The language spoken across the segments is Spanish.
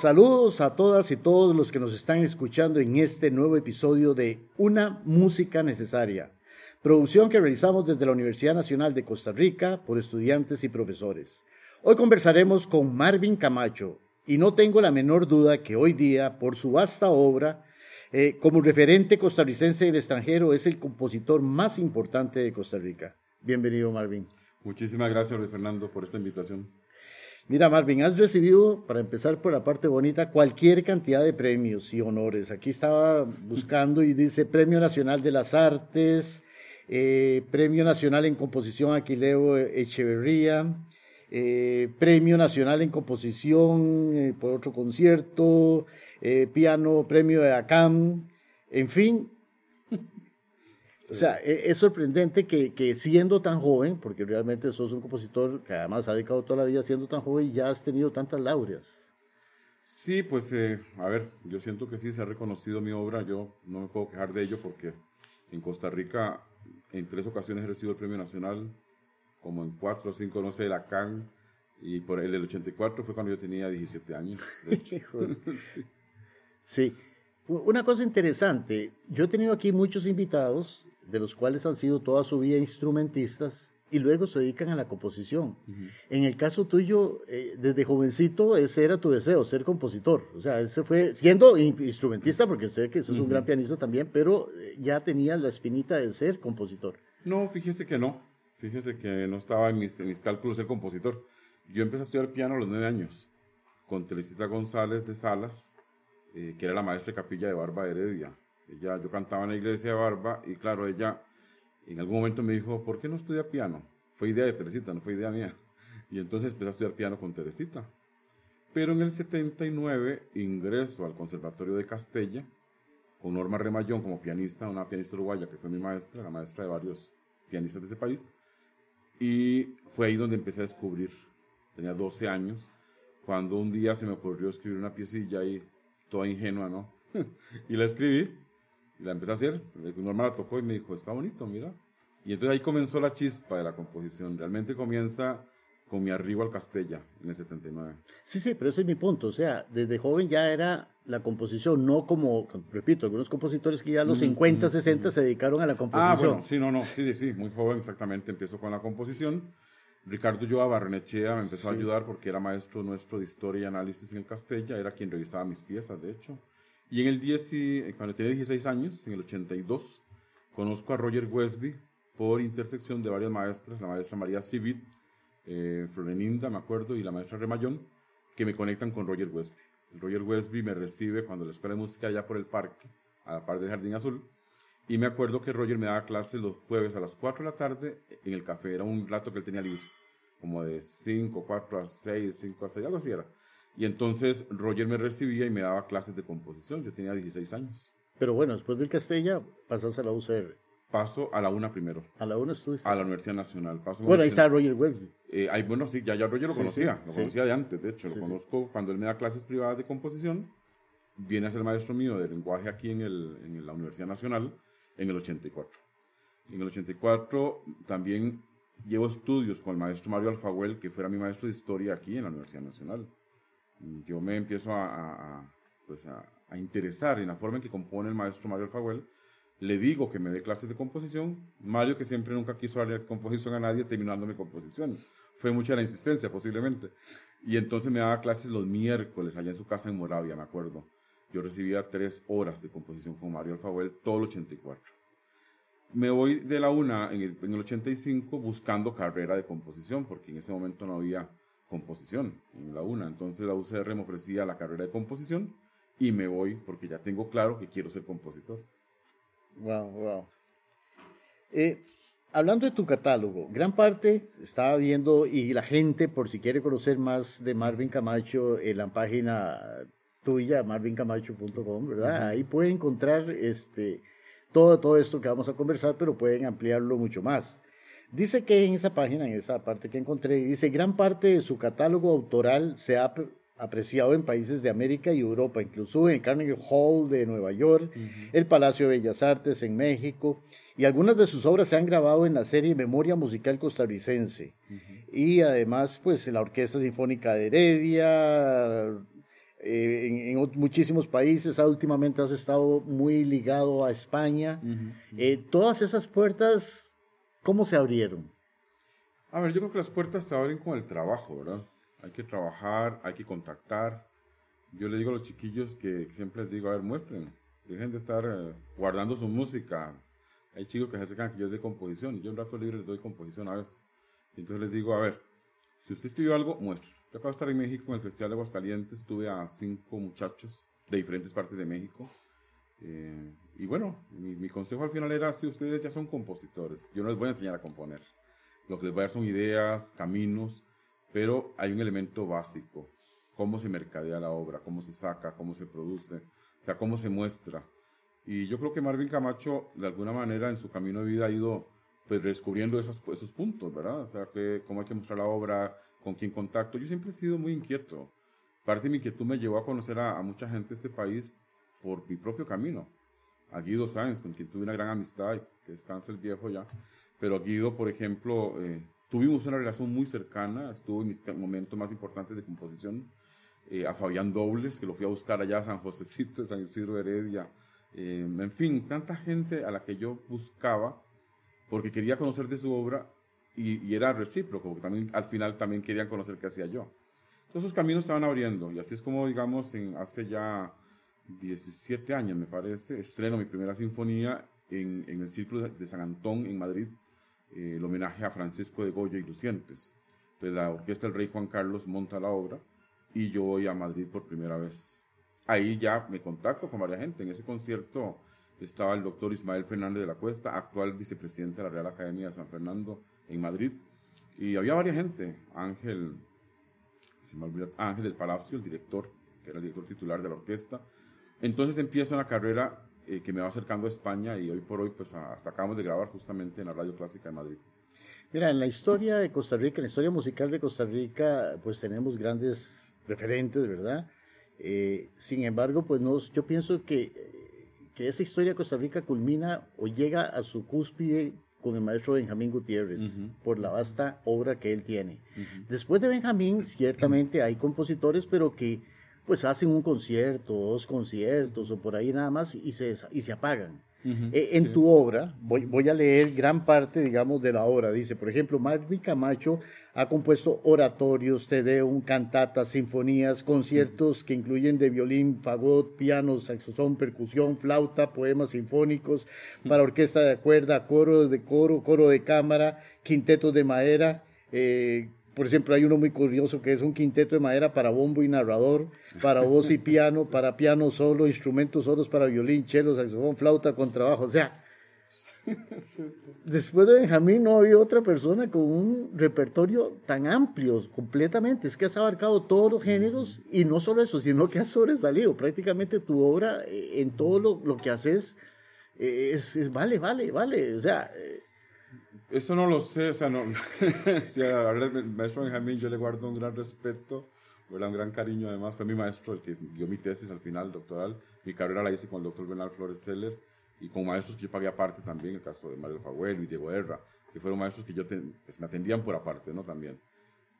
Saludos a todas y todos los que nos están escuchando en este nuevo episodio de Una Música Necesaria, producción que realizamos desde la Universidad Nacional de Costa Rica por estudiantes y profesores. Hoy conversaremos con Marvin Camacho y no tengo la menor duda que hoy día, por su vasta obra, eh, como referente costarricense y extranjero, es el compositor más importante de Costa Rica. Bienvenido, Marvin. Muchísimas gracias, Luis Fernando, por esta invitación. Mira, Marvin, has recibido, para empezar por la parte bonita, cualquier cantidad de premios y honores. Aquí estaba buscando y dice Premio Nacional de las Artes, eh, Premio Nacional en Composición Aquileo Echeverría, eh, Premio Nacional en Composición eh, por otro concierto, Piano, Premio de ACAM, en fin, o sea, e, es, sorprendente que, que, siendo tan joven, porque realmente sos un compositor que además ha dedicado toda la vida siendo tan joven, ya has tenido tantas laureas. Sí, pues eh, a ver, yo siento que sí se ha reconocido mi obra, yo no me puedo quejar de ello porque en Costa Rica en tres ocasiones he recibido el premio nacional, como en cuatro o cinco, no sé, la CAN, y por el del 84 fue cuando yo tenía 17 años. De hecho. sí. sí. Una cosa interesante, yo he tenido aquí muchos invitados de los cuales han sido toda su vida instrumentistas y luego se dedican a la composición. En el caso tuyo, eh, desde jovencito, ese era tu deseo, ser compositor. O sea, ese fue, siendo instrumentista, porque sé que sos un gran pianista también, pero eh, ya tenías la espinita de ser compositor. No, fíjese que no. Fíjese que no estaba en mis, en mis cálculos ser compositor. Yo empecé a estudiar piano a los nueve años, con Teresita González de Salas, eh, que era la maestra de capilla de Barba Heredia yo cantaba en la iglesia de Barba y claro, ella en algún momento me dijo, ¿por qué no estudia piano? Fue idea de Teresita, no fue idea mía. Y entonces empecé a estudiar piano con Teresita. Pero en el 79 ingreso al Conservatorio de Castella con Norma Remallón como pianista, una pianista uruguaya que fue mi maestra, la maestra de varios pianistas de ese país. Y fue ahí donde empecé a descubrir. Tenía 12 años, cuando un día se me ocurrió escribir una piecilla ahí, toda ingenua, ¿no? y la escribí y la empecé a hacer, mi hermana la tocó y me dijo, está bonito, mira. Y entonces ahí comenzó la chispa de la composición. Realmente comienza con mi arribo al Castella en el 79. Sí, sí, pero ese es mi punto. O sea, desde joven ya era la composición, no como, repito, algunos compositores que ya a los 50, 60 se dedicaron a la composición. Ah, bueno, sí, no, no, sí, sí, muy joven exactamente empiezo con la composición. Ricardo Joa Barrenechea me empezó a ayudar porque era maestro nuestro de historia y análisis en el Castella, era quien revisaba mis piezas, de hecho. Y en el 10, eh, cuando tenía 16 años, en el 82, conozco a Roger Westby por intersección de varias maestras, la maestra María Civit, eh, Floreninda, me acuerdo, y la maestra Remallón, que me conectan con Roger Westby. Roger Westby me recibe cuando la escuela de música allá por el parque, a la par del Jardín Azul, y me acuerdo que Roger me daba clases los jueves a las 4 de la tarde en el café, era un rato que él tenía libre, como de 5, 4 a 6, 5 a 6, algo así era. Y entonces Roger me recibía y me daba clases de composición. Yo tenía 16 años. Pero bueno, después del Castella pasas a la UCR. Paso a la UNA primero. ¿A la UNA estuviste? A la Universidad Nacional. Paso bueno, ahí está Roger Westby. Eh, ahí, bueno, sí, ya, ya Roger lo conocía. lo conocía de antes, de hecho. lo conozco cuando él me da clases privadas de composición. Viene a ser maestro mío de lenguaje aquí en, el, en la Universidad Nacional en el 84. En el 84 también llevo estudios con el maestro Mario Alfaguel, que fuera mi maestro de historia aquí en la Universidad Nacional yo me empiezo a, pues a, interesar en la forma en que compone el maestro Mario Alfaguel, le digo que me dé clases de composición. Mario, que siempre nunca quiso darle composición a nadie, terminando mi composición. Fue mucha la insistencia, posiblemente. Y entonces me daba clases los miércoles allá en su casa en Moravia, me acuerdo. Yo recibía tres horas de composición con Mario Alfaguel todo el 84. Me voy de la una en el, en el 85 buscando carrera de composición, porque en ese momento no había composición en la UNA. Entonces la UCR me ofrecía la carrera de composición y me voy porque ya tengo claro que quiero ser compositor. Wow, wow. Eh, hablando de tu catálogo, gran parte estaba viendo y la gente, por si quiere conocer más de Marvin Camacho, en la página tuya, marvincamacho.com, ¿verdad? Ahí puede encontrar este, todo, todo esto que vamos a conversar, pero pueden ampliarlo mucho más. Dice que en esa página, en esa parte que encontré, dice, gran parte de su catálogo autoral se ha apreciado en países de América y Europa, incluso en Carnegie Hall de Nueva York, el Palacio de Bellas Artes en México, y algunas de sus obras se han grabado en la serie Memoria Musical Costarricense. Y además, pues, la Orquesta Sinfónica de Heredia, eh, en, muchísimos países, ah, últimamente has estado muy ligado a España. Eh, todas esas puertas, ¿cómo se abrieron? A ver, yo creo que las puertas se abren con el trabajo, ¿verdad? Hay que trabajar, hay que contactar. Yo le digo a los chiquillos que siempre les digo, a ver, muestren, dejen de estar eh, guardando su música. Hay chicos que se acercan que yo de composición, yo un rato libre les doy composición a veces. Y entonces les digo, a ver, si usted escribió algo, muestre. Yo acabo de estar en México en el Festival de Aguascalientes, tuve a cinco muchachos de diferentes partes de México. Eh, y bueno, mi, consejo al final era, si ustedes ya son compositores, yo no les voy a enseñar a componer. Lo que les voy a dar son ideas, caminos, pero hay un elemento básico, cómo se mercadea la obra, cómo se saca, cómo se produce, o sea, cómo se muestra. Y yo creo que Marvin Camacho, de alguna manera, en su camino de vida ha ido pues, descubriendo esos, puntos, ¿verdad? O sea, que, cómo hay que mostrar la obra, con quién contacto. Yo siempre he sido muy inquieto. Parte de mi inquietud me llevó a conocer a, mucha gente de este país por mi propio camino. A Guido Sáenz, con quien tuve una gran amistad, que descansa el viejo ya. Pero Guido, por ejemplo, eh, tuvimos una relación muy cercana, estuvo en mis momentos más importantes de composición, eh, a Fabián Dobles, que lo fui a buscar allá a San Josecito, de San Isidro Heredia, eh, en fin, tanta gente a la que yo buscaba porque quería conocer de su obra y, y, era recíproco, porque también al final también querían conocer qué hacía yo. Entonces esos caminos estaban abriendo y así es como, digamos, en, hace ya 17 años, me parece, estreno mi primera sinfonía en, en el Círculo de San Antón en Madrid, eh, el homenaje a Francisco de Goya y Lucientes. Entonces la orquesta del Rey Juan Carlos monta la obra y yo voy a Madrid por primera vez. Ahí ya me contacto con varias gente. En ese concierto estaba el doctor Ismael Fernández de la Cuesta, actual vicepresidente de la Real Academia de San Fernando en Madrid. Y había varias gente. Ángel, se Ángel del Palacio, el director, que era el director titular de la orquesta. Entonces empiezo una carrera eh, que me va acercando a España y hoy por hoy, pues hasta acabamos de grabar justamente en la Radio Clásica de Madrid. Mira, en la historia de Costa Rica, en la historia musical de Costa Rica, pues tenemos grandes referentes, ¿verdad? Eh, sin embargo, pues no, yo pienso que, que esa historia de Costa Rica culmina o llega a su cúspide con el maestro Benjamín Gutiérrez, por la vasta obra que él tiene. Después de Benjamín, ciertamente hay compositores, pero que pues hacen un concierto, dos conciertos o por ahí nada más y se, y se apagan. Eh, en tu obra, voy, voy a leer gran parte, digamos, de la obra. Dice, por ejemplo, Marvin Camacho ha compuesto oratorios, tedeum, cantatas, sinfonías, conciertos que incluyen de violín, fagot, piano, saxofón, percusión, flauta, poemas sinfónicos para orquesta de cuerda, coro de coro, coro de cámara, quintetos de madera, eh, por ejemplo, hay uno muy curioso que es un quinteto de madera para bombo y narrador, para voz y piano, para piano solo, instrumentos solos para violín, cello, saxofón, flauta, contrabajo. O sea, después de Benjamín no había otra persona con un repertorio tan amplio completamente. Es que has abarcado todos los géneros y no solo eso, sino que has sobresalido. Prácticamente tu obra eh, en todo lo, lo que haces eh, es, es, vale, vale, vale. O sea eh, eso no lo sé, o sea, no. sí, a ver, el maestro Benjamín yo le guardo un gran respeto, un gran cariño. Además, fue mi maestro el que dio mi tesis al final doctoral. Mi carrera la hice con el doctor Bernal Flores Seller y con maestros que yo pagué aparte también, el caso de Mario Faguel y Diego Herra, que fueron maestros que yo pues, me atendían por aparte, ¿no? También.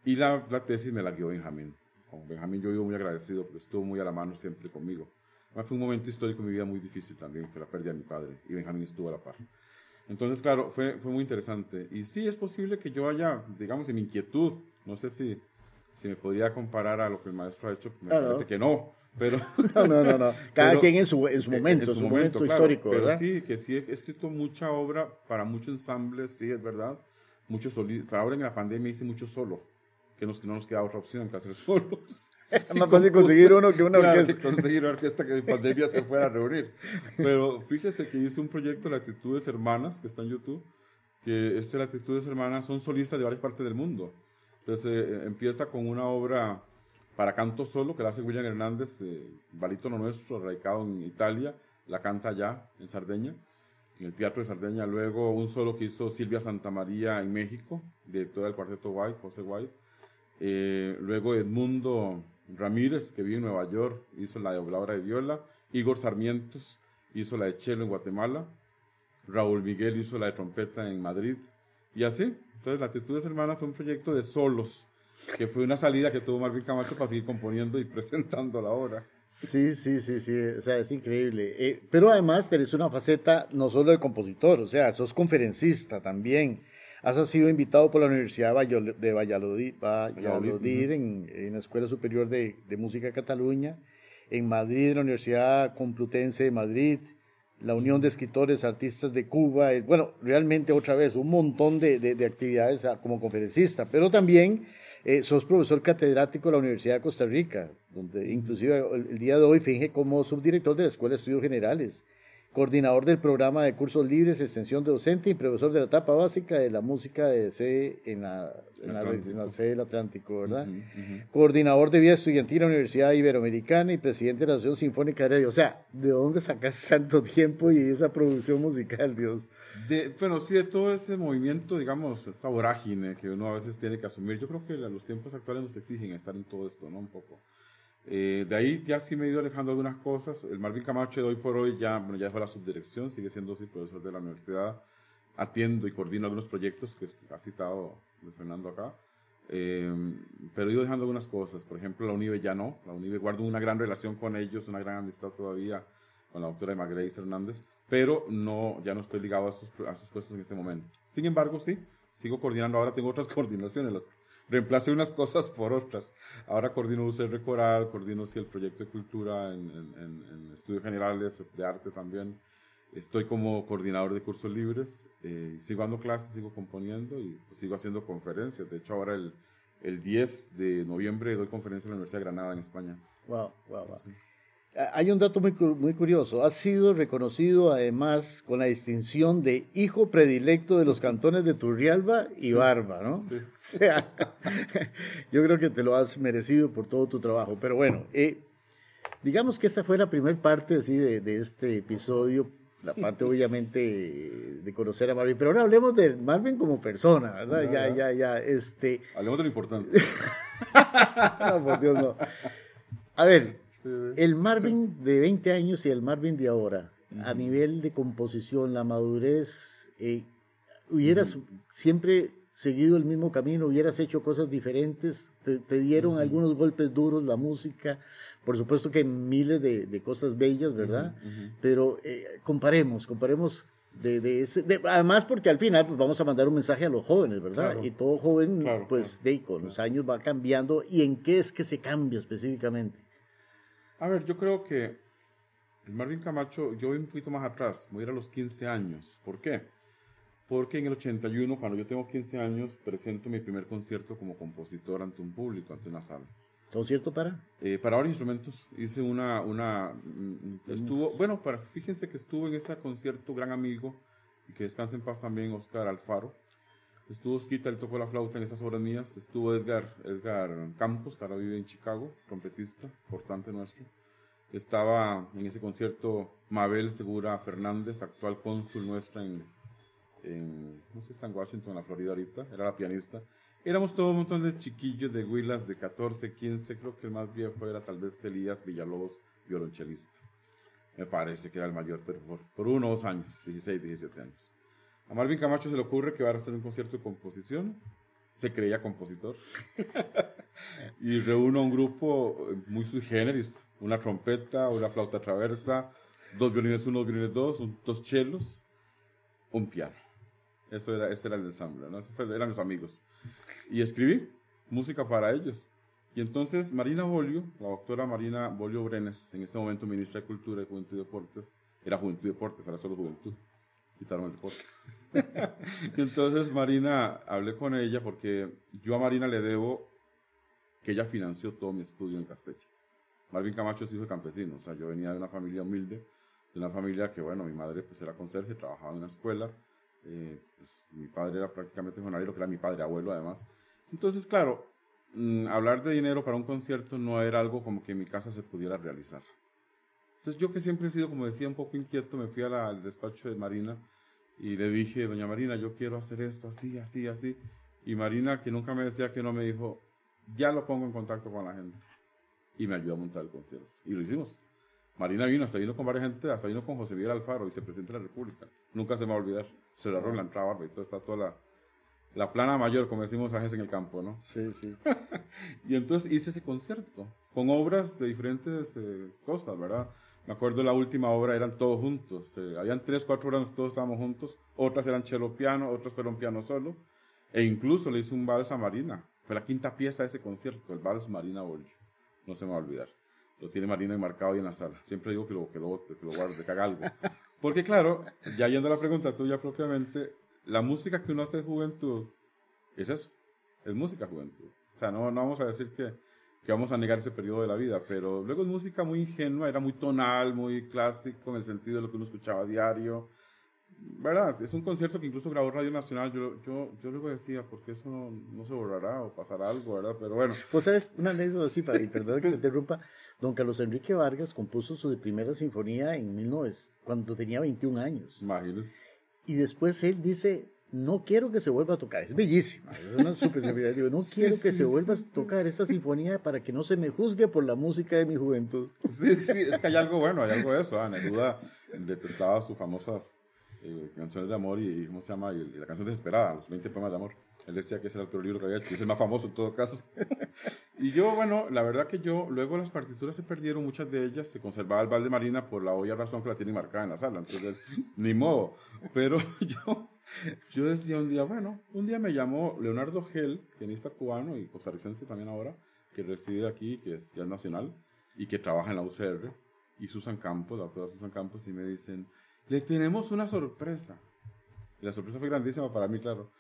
Y la, la tesis me la dio Benjamín. Con Benjamín yo vivo muy agradecido porque estuvo muy a la mano siempre conmigo. Además, fue un momento histórico en mi vida muy difícil también, que la pérdida de mi padre, y Benjamín estuvo a la par. Entonces, claro, fue, fue muy interesante. Y sí, es posible que yo haya, digamos, en mi inquietud, no sé si, si me podría comparar a lo que el maestro ha hecho, me parece que no. Pero, no, no, no, Cada quien en su, en su momento, en su, momento, histórico, pero sí, que sí he escrito mucha obra para muchos ensambles, sí, es verdad. Muchos ahora en la pandemia hice mucho solo, que, nos, que no nos queda otra opción que hacer solos. Es más fácil conseguir uno que una orquesta. Que conseguir una orquesta que en pandemia se fuera a reunir. Pero fíjese que hice un proyecto, Latitudes Hermanas, que está en YouTube, que este Latitudes Hermanas son solistas de varias partes del mundo. Entonces eh, empieza con una obra para canto solo, que la hace William Hernández, eh, balítono nuestro, radicado en Italia, la canta allá, en Sardeña, en el Teatro de Sardeña. Luego un solo que hizo Silvia Santamaría en México, directora del Cuarteto White, José White. Eh, luego Edmundo Ramírez, que vive en Nueva York, hizo la, de de viola. Igor Sarmientos hizo la de cello en Guatemala. Raúl Miguel hizo la de trompeta en Madrid. Y así. Entonces, Latitudes Hermanas fue un proyecto de solos. que fue una salida que tuvo Marvin Camacho para seguir componiendo y presentando la obra. Sí, sí, sí, sí, o sea, es increíble. Eh, pero además tenés una faceta no solo de compositor, o sea, sos conferencista también. Has sido invitado por la Universidad de Valladolid, Valladolid en, la Escuela Superior de, de Música de Cataluña, en Madrid, en la Universidad Complutense de Madrid, la Unión de Escritores Artistas de Cuba, eh, bueno, realmente otra vez un montón de, de, actividades ah, como conferencista, pero también eh, sos profesor catedrático de la Universidad de Costa Rica, donde inclusive el, día de hoy finge como subdirector de la Escuela de Estudios Generales coordinador del programa de cursos libres, extensión de docente y profesor de la etapa básica de la música de C en la, en la, C del Atlántico, ¿verdad? Coordinador de vida estudiantil en la Universidad Iberoamericana y presidente de la Asociación Sinfónica de Radio. O sea, ¿de dónde sacas tanto tiempo y esa producción musical, Dios? De, bueno, sí, de todo ese movimiento, digamos, esa vorágine que uno a veces tiene que asumir, yo creo que los tiempos actuales nos exigen estar en todo esto, ¿no? Un poco. Eh, de ahí ya sí me he ido alejando algunas cosas. El Marvin Camacho de hoy por hoy ya, bueno, ya dejó la subdirección, sigue siendo sí, profesor de la universidad. Atiendo y coordino algunos proyectos que ha citado Fernando acá. Eh, pero he ido dejando algunas cosas. Por ejemplo, la UNIBE ya no. La UNIBE guardo una gran relación con ellos, una gran amistad todavía con la doctora Grace Hernández, pero no, ya no estoy ligado a sus, a sus puestos en este momento. Sin embargo, sí, sigo coordinando. Ahora tengo otras coordinaciones, las reemplacé unas cosas por otras. Ahora coordino UCR Coral, coordino el proyecto de cultura en, en, estudios generales de arte también. Estoy como coordinador de cursos libres, eh, sigo dando clases, sigo componiendo y pues, sigo haciendo conferencias. De hecho, ahora el, el 10 de noviembre doy conferencia en la Universidad de Granada en España. Wow, wow, wow. Hay un dato muy, muy curioso. Ha sido reconocido además con la distinción de hijo predilecto de los cantones de Turrialba y Barba, ¿no? Sí. O sea, yo creo que te lo has merecido por todo tu trabajo. Pero bueno, eh, digamos que esta fue la primera parte así, de, de, este episodio. La parte, obviamente, de conocer a Marvin. Pero ahora hablemos de Marvin como persona, ¿verdad? Ya, ya, ya. Este... Hablemos de lo importante. no, por Dios, no. A ver, el Marvin de 20 años y el Marvin de ahora, a nivel de composición, la madurez, eh, hubieras siempre seguido el mismo camino, hubieras hecho cosas diferentes, te, dieron algunos golpes duros la música, por supuesto que miles de, cosas bellas, ¿verdad? Pero eh, comparemos, comparemos de, ese, además porque al final pues, vamos a mandar un mensaje a los jóvenes, ¿verdad? Y todo joven, pues de, con los años va cambiando. ¿Y en qué es que se cambia específicamente? A ver, yo creo que el Marvin Camacho, yo voy un poquito más atrás, voy a ir a los 15 años. ¿Por qué? Porque en el 81, cuando yo tengo 15 años, presento mi primer concierto como compositor ante un público, ante una sala. ¿Concierto para? Eh, para varios instrumentos. Hice una, una, mm, estuvo, bueno, para, fíjense que estuvo en ese concierto gran amigo, y que descanse en paz también, Oscar Alfaro. Estuvo Osquita, él tocó la flauta en esas obras mías. Estuvo Edgar, Edgar Campos, que ahora vive en Chicago, trompetista, importante nuestro. Estaba en ese concierto Mabel Segura Fernández, actual cónsul nuestra en, no sé está en Washington, en la Florida ahorita, era la pianista. Éramos todo un montón de chiquillos de huilas de 14, 15, creo que el más viejo era tal vez Elías Villalobos, violonchelista. Me parece que era el mayor, pero por, por unos años, 16, 17 años. A Marvin Camacho se le ocurre que va a hacer un concierto de composición. Se creía compositor. y reúne a un grupo eh, muy sui generis. Una trompeta, una flauta traversa, dos violines uno, dos violines dos, dos chelos, un piano. Eso era, ese era el ensamble, ¿no? eran los amigos. Y escribí música para ellos. Y entonces Marina Bolio, la doctora Marina Bolio Brenes, en ese momento ministra de Cultura y Juventud y Deportes, era Juventud y Deportes, ahora solo Juventud, quitaron el deporte. Entonces Marina, hablé con ella porque yo a Marina le debo que ella financió todo mi estudio en Casteche. Marvin Camacho es hijo de campesino, o sea, yo venía de una familia humilde, de una familia que, bueno, mi madre pues era conserje, trabajaba en una escuela, eh, pues, mi padre era prácticamente jornalero, que era mi padre abuelo además. Entonces, claro, mm, hablar de dinero para un concierto no era algo como que en mi casa se pudiera realizar. Entonces yo que siempre he sido, como decía, un poco inquieto, me fui al despacho de Marina y le dije, doña Marina, yo quiero hacer esto así, así, así. Y Marina, que nunca me decía que no, me dijo, ya lo pongo en contacto con la gente. Y me ayudó a montar el concierto. Y lo hicimos. Marina vino, hasta vino con varias gente, hasta vino con José Miguel Alfaro, presenta en la República. Nunca se me va a olvidar. Se cerraron la entrada y todo está toda la, la plana mayor, como decimos a veces en el campo, ¿no? Sí, sí. y entonces hice ese concierto con obras de diferentes eh, cosas, ¿verdad? Me acuerdo la última obra eran todos juntos. Eh, habían tres, cuatro obras, todos estábamos juntos. Otras eran cello piano, otras fueron piano solo. E incluso le hice un vals a Marina. Fue la quinta pieza de ese concierto, el vals Marina Bollo. No se me va a olvidar. Lo tiene Marina enmarcado ahí en la sala. Siempre digo que lo, que lo, que lo guarde, que haga algo. Porque claro, ya yendo a la pregunta tuya propiamente, la música que uno hace de juventud es eso, es música juventud. O sea, no, no vamos a decir que, que vamos a negar ese periodo de la vida, pero luego es música muy ingenua, era muy tonal, muy clásico en el sentido de lo que uno escuchaba a diario. ¿Verdad? Es un concierto que incluso grabó Radio Nacional. Yo, yo, yo luego decía, ¿por qué eso no, no, se borrará o pasará algo, verdad? Pero bueno. Pues, ¿sabes? Una anécdota así, para, y perdón que me interrumpa. Don Carlos Enrique Vargas compuso su primera sinfonía en 19, cuando tenía 21 años. Imagínese. Y después él dice, no quiero que se vuelva a tocar. Es bellísima, es una super Digo, no quiero que se vuelva a tocar esta sinfonía para que no se me juzgue por la música de mi juventud. Sí, sí, es que hay algo bueno, hay algo de eso. Ah, Neruda detestaba sus famosas eh, canciones de amor y, ¿cómo se llama? Y, la canción desesperada, los 20 poemas de amor. Él decía que ese era el peor libro que había hecho, es el más famoso en todo caso. y yo, bueno, la verdad que yo, luego las partituras se perdieron, muchas de ellas, se conservaba el Val Marina por la obvia razón que la tiene marcada en la sala, entonces, ni modo. Pero yo yo decía un día, bueno, un día me llamó Leonardo Gel, pianista cubano y costarricense también ahora, que reside aquí, que es ya nacional, y que trabaja en la UCR, y Susan Campos, la doctora Susan Campos, y me dicen, le tenemos una sorpresa. Y la sorpresa fue grandísima para mí, claro.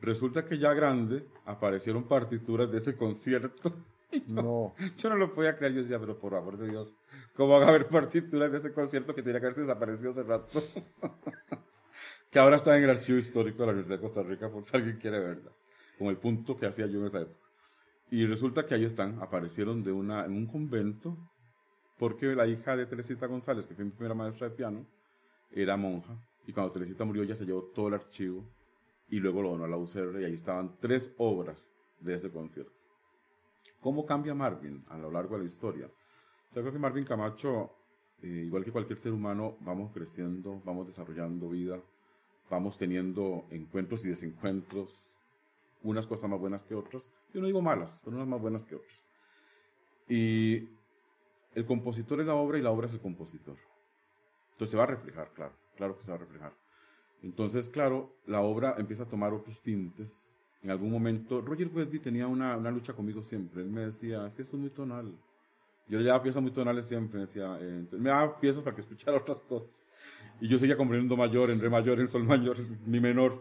Resulta que ya grande aparecieron partituras de ese concierto. no. Yo no lo podía creer. Yo decía, pero por amor de Dios, ¿cómo van a haber partituras de ese concierto que tenía que haberse desaparecido hace rato? que ahora está en el archivo histórico de la Universidad de Costa Rica por si alguien quiere verlas, como el punto que hacía yo en esa época. Y resulta que ahí están, aparecieron de una, en un convento, porque la hija de Teresita González, que fue mi primera maestra de piano, era monja, y cuando Teresita murió ya se llevó todo el archivo y luego lo donó a la UCR y ahí estaban tres obras de ese concierto. ¿Cómo cambia Marvin a lo largo de la historia? O sea, creo que Marvin Camacho, eh, igual que cualquier ser humano, vamos creciendo, vamos desarrollando vida, vamos teniendo encuentros y desencuentros, unas cosas más buenas que otras, yo no digo malas, pero unas más buenas que otras. Y el compositor es la obra y la obra es el compositor. Entonces se va a reflejar, claro, claro que se va a reflejar. Entonces, claro, la obra empieza a tomar otros tintes. En algún momento, Roger Westby tenía una, una lucha conmigo siempre. Él me decía, es que esto es muy tonal. Yo le daba piezas muy tonales siempre. Decía, eh, me daba piezas para que escuchara otras cosas. Y yo seguía componiendo mayor, en re mayor, en sol mayor, mi menor.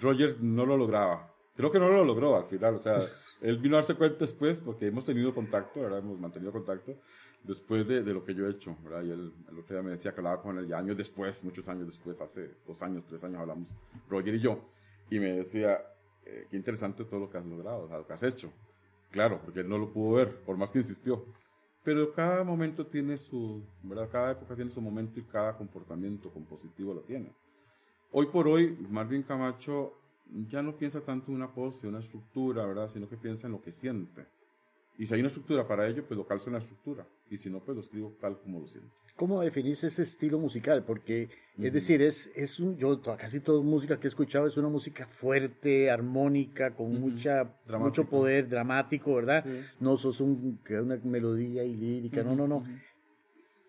Roger no lo lograba. Creo que no lo logró al final. O sea, él vino a darse cuenta después, porque hemos tenido contacto, ¿verdad? Hemos mantenido contacto después de, de lo que yo he hecho, ¿verdad? Y él el otro día me decía que hablaba con él ya años después, muchos años después, hace dos años, tres años hablamos, Roger y yo, y me decía, eh, qué interesante todo lo que has logrado, o sea, lo que has hecho. Claro, porque él no lo pudo ver, por más que insistió. Pero cada momento tiene su, ¿verdad? Cada época tiene su momento y cada comportamiento compositivo lo tiene. Hoy por hoy, Marvin Camacho ya no piensa tanto en una pose, una estructura, ¿verdad? Sino que piensa en lo que siente. Y si hay una estructura para ello, pues lo calzo en la estructura. Y si no, pues lo escribo tal como lo siento. ¿Cómo definís ese estilo musical? Porque, es decir, es, es un, yo casi toda música que he escuchado es una música fuerte, armónica, con mucha, mucho poder, dramático, ¿verdad? No sos un, una melodía y lírica, no, no, no.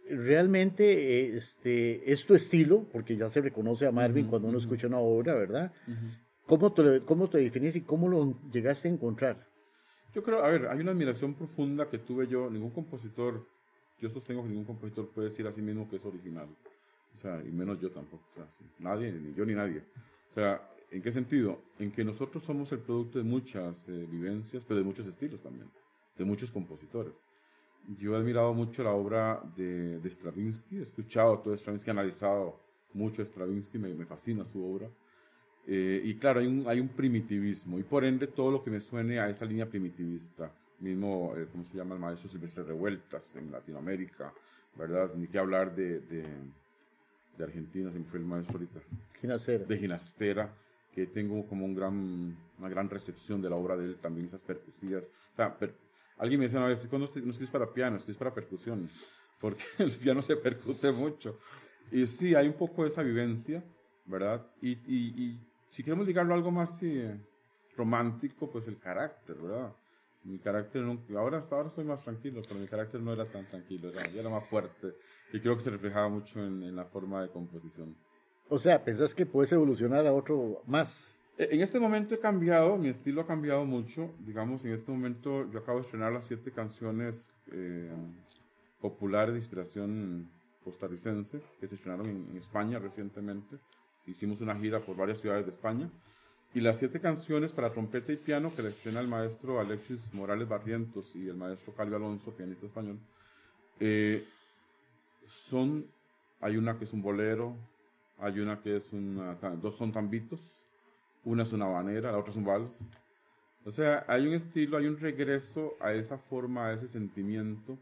Realmente este, es tu estilo, porque ya se reconoce a Marvin cuando uno escucha una obra, ¿verdad? ¿Cómo te, ¿Cómo te definís y cómo lo llegaste a encontrar? Yo creo, a ver, hay una admiración profunda que tuve yo, ningún compositor yo sostengo que ningún compositor puede decir a sí mismo que es original. O sea, y menos yo tampoco. O sea, nadie, ni yo ni nadie. O sea, ¿en qué sentido? En que nosotros somos el producto de muchas eh, vivencias, pero de muchos estilos también, de muchos compositores. Yo he admirado mucho la obra de, de Stravinsky, he escuchado todo Stravinsky, he analizado mucho Stravinsky, me, me fascina su obra. Eh, y claro, hay un, hay un primitivismo, y por ende todo lo que me suene a esa línea primitivista mismo, eh, ¿cómo se llama el maestro Silvestre Revueltas en Latinoamérica, ¿verdad? Ni que hablar de, de, de Argentina, siempre fue el maestro ahorita. Ginastera. De Ginastera, que tengo como un gran, una gran recepción de la obra de él, también esas percusiones. O sea, alguien me decía una vez, cuando no escribes para piano, escribes para percusión, porque el piano se percute mucho. Y sí, hay un poco de esa vivencia, ¿verdad? Y, y, y si queremos ligarlo a algo más, romántico, pues el carácter, ¿verdad? Mi carácter, ahora hasta ahora soy más tranquilo, pero mi carácter no era tan tranquilo, era, era más fuerte y creo que se reflejaba mucho en, en la forma de composición. O sea, ¿pensás que puedes evolucionar a otro más? Eh, en este momento he cambiado, mi estilo ha cambiado mucho. Digamos, en este momento yo acabo de estrenar las siete canciones eh, populares de inspiración costarricense que se estrenaron en, España recientemente. Hicimos una gira por varias ciudades de España. Y las siete canciones para trompeta y piano que le estrena el maestro Alexis Morales Barrientos y el maestro Calio Alonso, pianista español, eh, son, hay una que es un bolero, hay una que es una, dos son tambitos, una es una habanera, la otra es un vals. O sea, hay un estilo, hay un regreso a esa forma, a ese sentimiento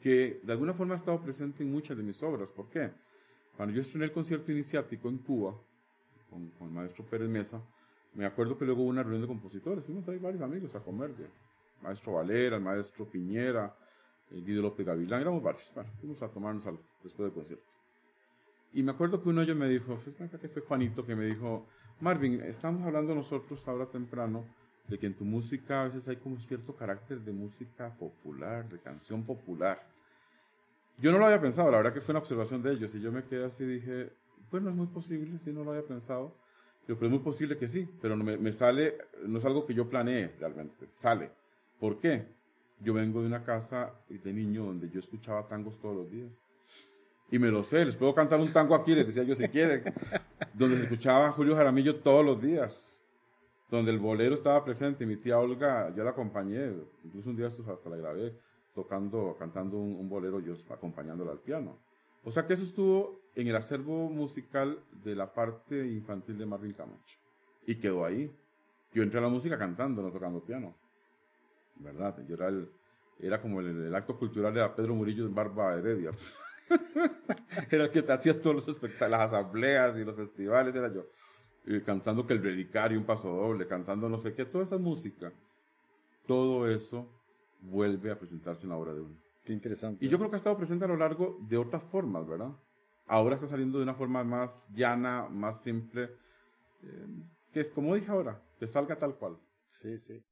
que de alguna forma ha estado presente en muchas de mis obras. ¿Por qué? Cuando yo estrené el concierto iniciático en Cuba, con, el maestro Pérez Mesa, me acuerdo que luego hubo una reunión de compositores, fuimos ahí varios amigos a comer, el maestro Valera, el maestro Piñera, el Guido López Gavilán, éramos varios, bueno, fuimos a tomarnos algo después del concierto. Y me acuerdo que uno ellos me dijo, que fue Juanito, que me dijo, Marvin, estamos hablando nosotros ahora temprano de que en tu música a veces hay como cierto carácter de música popular, de canción popular. Yo no lo había pensado, la verdad que fue una observación de ellos y yo me quedé así dije, bueno, es muy posible, si no lo había pensado, pero es muy posible que sí, pero no me, me sale, no es algo que yo planeé realmente, sale. ¿Por qué? Yo vengo de una casa de niño donde yo escuchaba tangos todos los días y me lo sé, les puedo cantar un tango aquí, les decía yo si quieren, donde se escuchaba Julio Jaramillo todos los días, donde el bolero estaba presente, mi tía Olga, yo la acompañé, incluso un día hasta la grabé, tocando, cantando un, bolero, yo acompañándola al piano. O sea que eso estuvo en el acervo musical de la parte infantil de Marvin Camacho. Y quedó ahí. Yo entré a la música cantando, no tocando piano. ¿Verdad? Yo era, el, era como el, acto cultural de Pedro Murillo en Barba Heredia. era el que hacía todos las asambleas y los festivales, era yo. cantando que el relicario, un paso doble, cantando no sé qué, toda esa música, todo eso vuelve a presentarse en la obra de uno. Qué interesante. Y yo creo que ha estado presente a lo largo de otras formas, ¿verdad? Ahora está saliendo de una forma más llana, más simple, eh, que es como dije ahora, que salga tal cual. Sí, sí.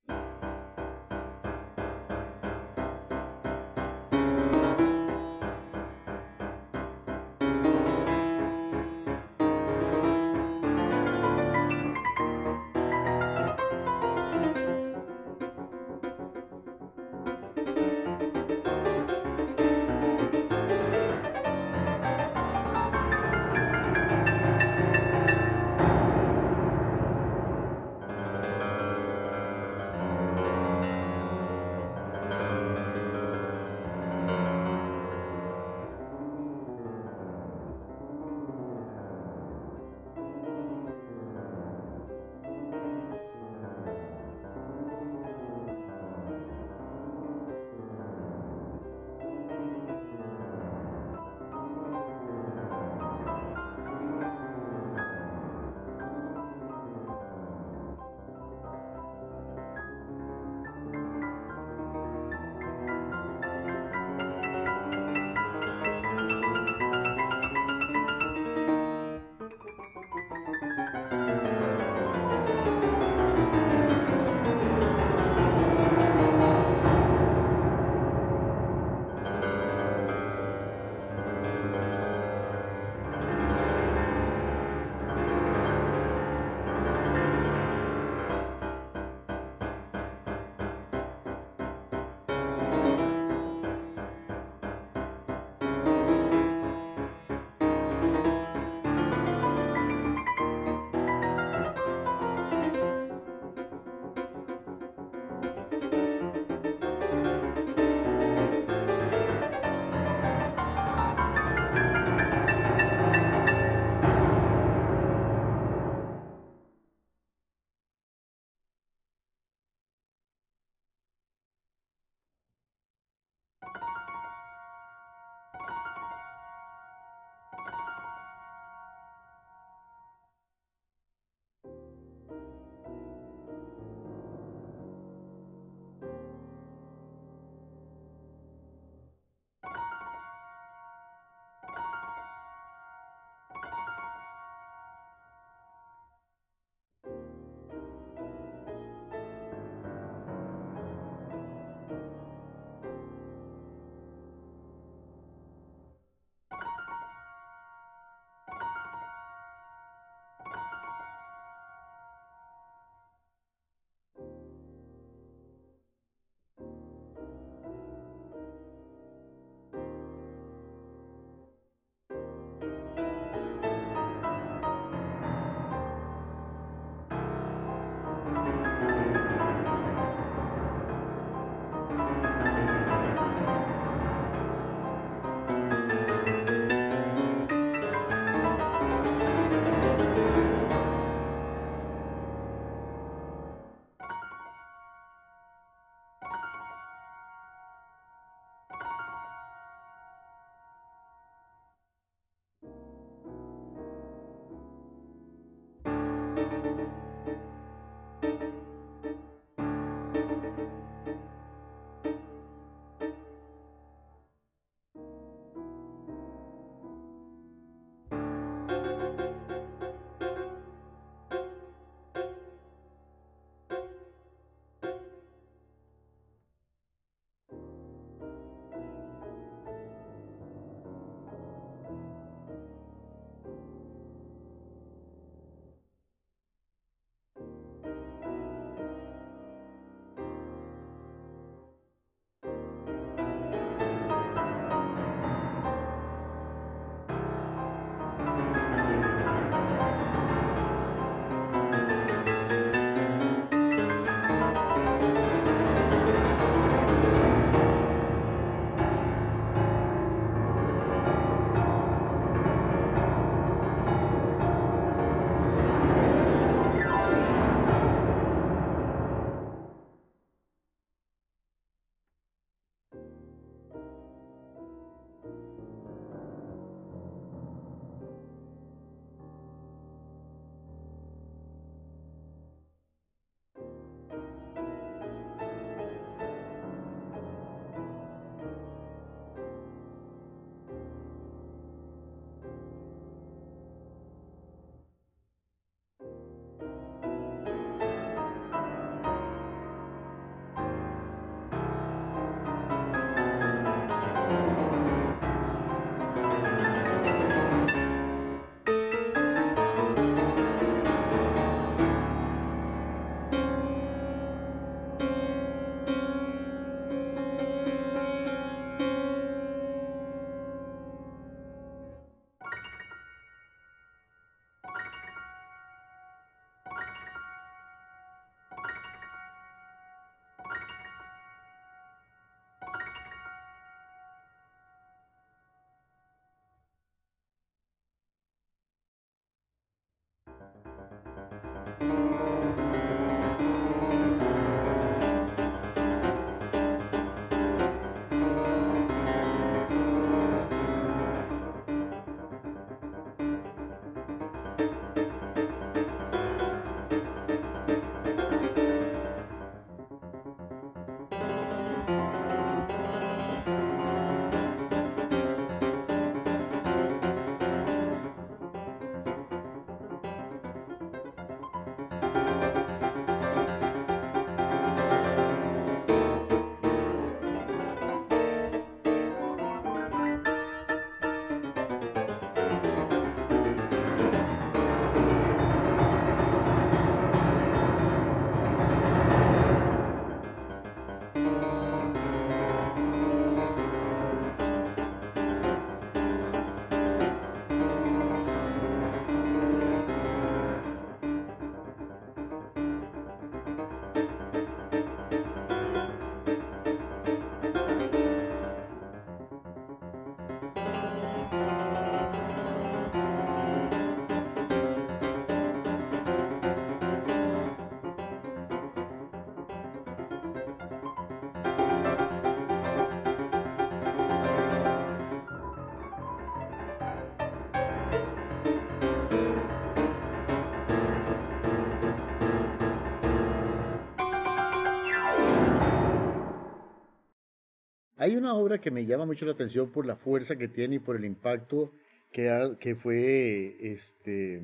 Hay una obra que me llama mucho la atención por la fuerza que tiene y por el impacto que, que fue este,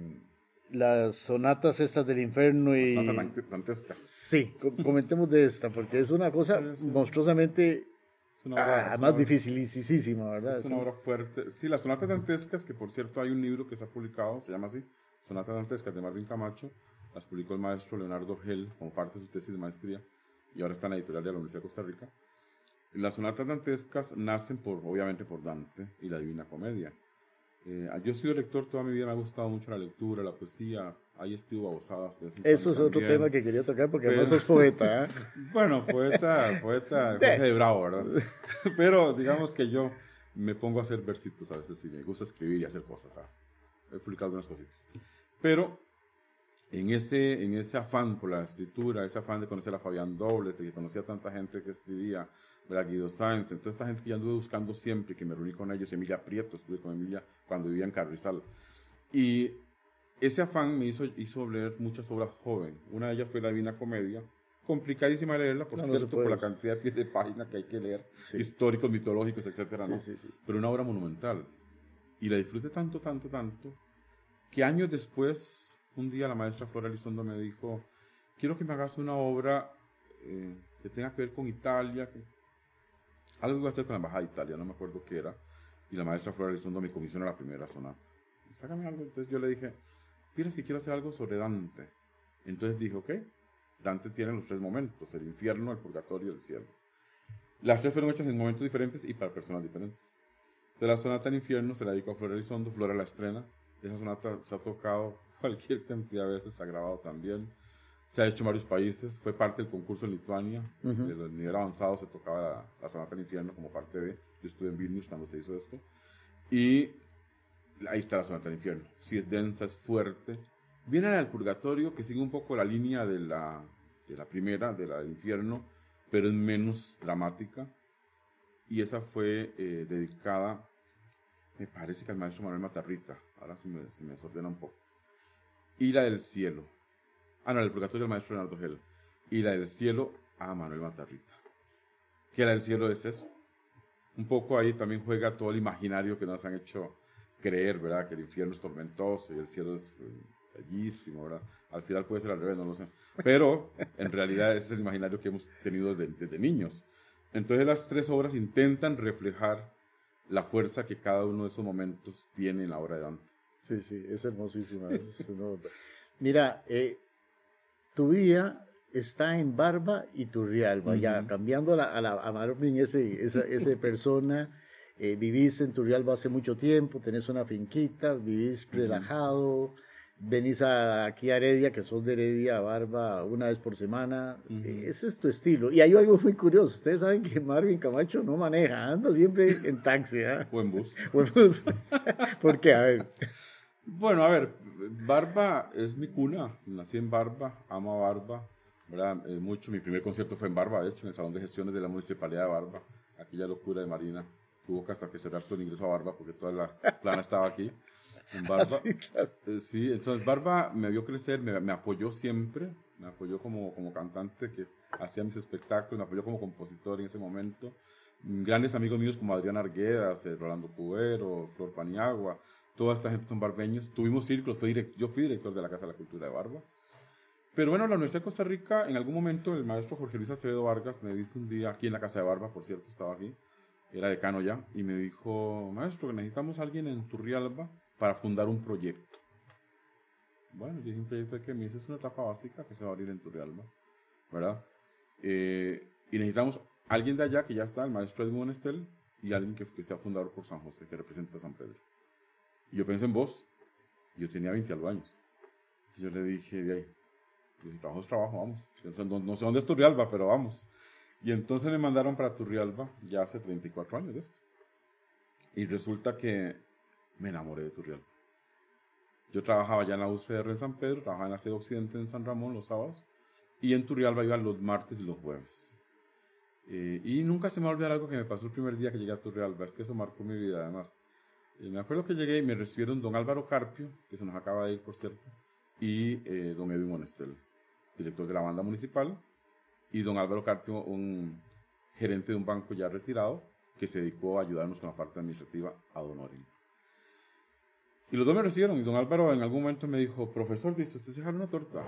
las sonatas estas del infierno y... Dantescas. Sí, comentemos de esta, porque es una cosa monstruosamente ah, más dificilísima, ¿verdad? Es una obra fuerte. Sí, las sonatas dantescas, que por cierto hay un libro que se ha publicado, se llama así, Sonatas dantescas de Marvin Camacho, las publicó el maestro Leonardo Gel como parte de su tesis de maestría y ahora está en la editorial de la Universidad de Costa Rica. Las sonatas dantescas nacen por, obviamente por Dante y la Divina Comedia. Eh, yo he sido lector toda mi vida, me ha gustado mucho la lectura, la poesía, ahí escribo babosadas. Eso es otro tema que quería tocar porque además sos poeta. ¿eh? bueno, poeta, poeta Jorge de Bravo, ¿verdad? Pero digamos que yo me pongo a hacer versitos a veces y me gusta escribir y hacer cosas. He publicado algunas cositas. Pero en ese, en ese afán por la escritura, ese afán de conocer a Fabián Dobles, de que conocía a tanta gente que escribía, ¿verdad? Guido Sáenz, entonces esta gente que ya anduve buscando siempre, que me reuní con ellos, Emilia Prieto, estuve con Emilia cuando vivía en Carrizal. Y ese afán me hizo, hizo leer muchas obras joven. Una de ellas fue La Divina Comedia, complicadísima leerla, por cierto, por la cantidad de páginas que hay que leer, históricos, mitológicos, etcétera, ¿no? Pero una obra monumental. Y la disfruté tanto, tanto, tanto, que años después, un día la maestra Flora Elizondo me dijo, quiero que me hagas una obra eh, que tenga que ver con Italia, algo que va a hacer con la Embajada de Italia, no me acuerdo qué era, y la maestra Flora Elizondo me comisiona la primera sonata. Sácame algo, entonces yo le dije, mira si quiero hacer algo sobre Dante. Entonces dije, ok, Dante tiene los tres momentos, el infierno, el purgatorio y el cielo. Las tres fueron hechas en momentos diferentes y para personas diferentes. De la sonata del infierno se la dedicó a Flora Elizondo, Flora la estrena. Esa sonata se ha tocado cualquier cantidad de veces, se ha grabado también. Se ha hecho en varios países, fue parte del concurso en Lituania. Uh -huh. nivel avanzado se tocaba la, sonata del infierno como parte de. Yo estuve en Vilnius cuando se hizo esto. Y ahí está la sonata del infierno. Si es densa, es fuerte. Viene la del purgatorio, que sigue un poco la línea de la, de la primera, de la del infierno, pero es menos dramática. Y esa fue eh, dedicada, me parece que al maestro Manuel Matarrita. Ahora se me, se me desordena un poco. La del cielo. Ah, no, el purgatorio del maestro Leonardo Gel. La del cielo a Manuel Matarrita. Que la del cielo es eso. Un poco ahí también juega todo el imaginario que nos han hecho creer, ¿verdad? Que el infierno es tormentoso y el cielo es bellísimo, ¿verdad? Al final puede ser al revés, no lo sé. Pero en realidad ese es el imaginario que hemos tenido desde, desde niños. Entonces las tres obras intentan reflejar la fuerza que cada uno de esos momentos tiene en la obra de Dante. Sí, sí, es hermosísima. es Mira, eh, tu vida está en Barba y Turrialba, uh -huh. ya cambiando a, la, a, la, a Marvin, ese, esa, esa persona, eh, vivís en Turrialba hace mucho tiempo, tenés una finquita, vivís relajado, uh -huh. venís a, aquí a Heredia, que sos de Heredia a Barba una vez por semana, uh -huh. eh, ese es tu estilo. Y hay algo muy curioso, ustedes saben que Marvin Camacho no maneja, anda siempre en taxi. ¿eh? O en bus. o en bus. ¿Por qué? A ver. Bueno, a ver, Barba es mi cuna, nací en Barba, amo a Barba, ¿verdad? Eh, mucho, mi primer concierto fue en Barba, de hecho, en el Salón de Gestiones de la Municipalidad de Barba, aquella locura de Marina, tuvo que hasta que cerrar todo el ingreso a Barba porque toda la plana estaba aquí, en Barba. Sí, claro. eh, sí, entonces Barba me vio crecer, me, me, apoyó siempre, me apoyó como, como cantante que hacía mis espectáculos, me apoyó como compositor en ese momento. Grandes amigos míos como Adrián Arguedas, eh, Rolando Cubero, Flor Paniagua, toda esta gente son barbeños. Tuvimos círculos, fui direct, yo fui director de la Casa de la Cultura de Barba. Pero bueno, la Universidad de Costa Rica, en algún momento, el maestro Jorge Luis Acevedo Vargas me dice un día, aquí en la Casa de Barba, por cierto, estaba aquí, era decano ya, y me dijo, maestro, necesitamos alguien en Turrialba para fundar un proyecto. Bueno, yo dije, un proyecto que me dice, es una etapa básica que se va a abrir en Turrialba, ¿verdad? Eh, y necesitamos alguien de allá, que ya está, el maestro Edmund Estel, y alguien que, que sea fundador por San José, que representa a San Pedro. Y yo pensé en vos. Yo tenía 20 algo años. Yo le dije, de ahí, trabajo es trabajo, vamos. No, no, sé dónde es Turrialba, pero vamos. Y entonces me mandaron para Turrialba ya hace 34 años de esto. Y resulta que me enamoré de Turrialba. Yo trabajaba ya en la UCR en San Pedro, trabajaba en la sede occidente en San Ramón los sábados. Y en Turrialba iba los martes y los jueves. Eh, y nunca se me va a olvidar algo que me pasó el primer día que llegué a Turrialba. Es que eso marcó mi vida además. Eh, me acuerdo que llegué y me recibieron don Álvaro Carpio, que se nos acaba de ir, por cierto, y eh, don Edwin Monestel, director de la banda municipal, y don Álvaro Carpio, un gerente de un banco ya retirado, que se dedicó a ayudarnos con la parte administrativa a don Oren. Y los dos me recibieron, y don Álvaro en algún momento me dijo, profesor, dice, ¿usted se dejaron una torta?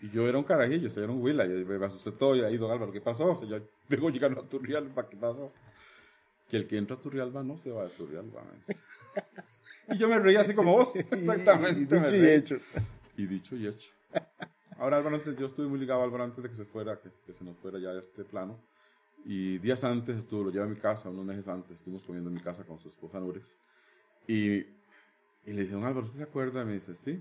Y yo era un carajillo, o sea, era un huila, y me asusté todo, y ahí don Álvaro, ¿qué pasó? O sea, yo vengo llegando a Turrialba, ¿qué pasó? Que el que entra a Turrialba no se va de Turrialba. y yo me reía así como vos, exactamente. Y dicho y hecho. Y dicho y hecho. Ahora Álvaro, antes, yo estuve muy ligado a Álvaro antes de que se fuera, que, que se nos fuera ya de este plano. Y días antes estuvo, lo llevé a mi casa, unos meses antes, estuvimos comiendo en mi casa con su esposa Nurex. Y, y le dije, don Álvaro, ¿usted se acuerda? Y me dice, sí.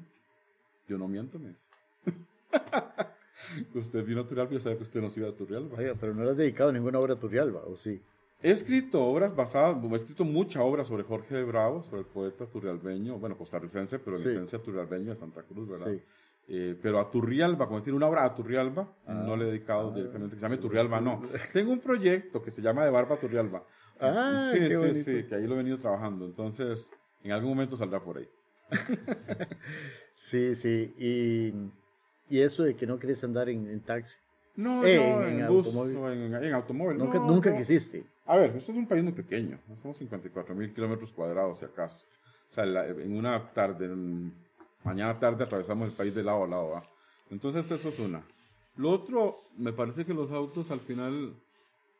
Yo no miento, me dice. usted vino a Turrialba y yo sabía que usted no se iba a Turrialba. Oiga, pero no le has dedicado ninguna obra a Turrialba, ¿o sí? He escrito obras basadas, he escrito mucha obra sobre Jorge de Bravo, sobre el poeta turrialbeño, bueno, costarricense, pero en sí. esencia turrialbeño de Santa Cruz, ¿verdad? Sí. Eh, pero a Turrialba, como decir una obra a Turrialba, ah, no le he dedicado ah, directamente, que se llame Turrialba, no. Tengo un proyecto que se llama De Barba Turrialba. Ah, sí, sí, bonito. sí, que ahí lo he venido trabajando, entonces en algún momento saldrá por ahí. sí, sí. Y, y, eso de que no quieres andar en, taxi. No, eh, no, en, automóvil. en, automóvil. Nunca, nunca quisiste. A ver, esto es un país muy pequeño. Somos 54 mil kilómetros cuadrados, si acaso. O sea, en una tarde, mañana tarde atravesamos el país de lado a lado. Entonces, eso es una. Lo otro, me parece que los autos al final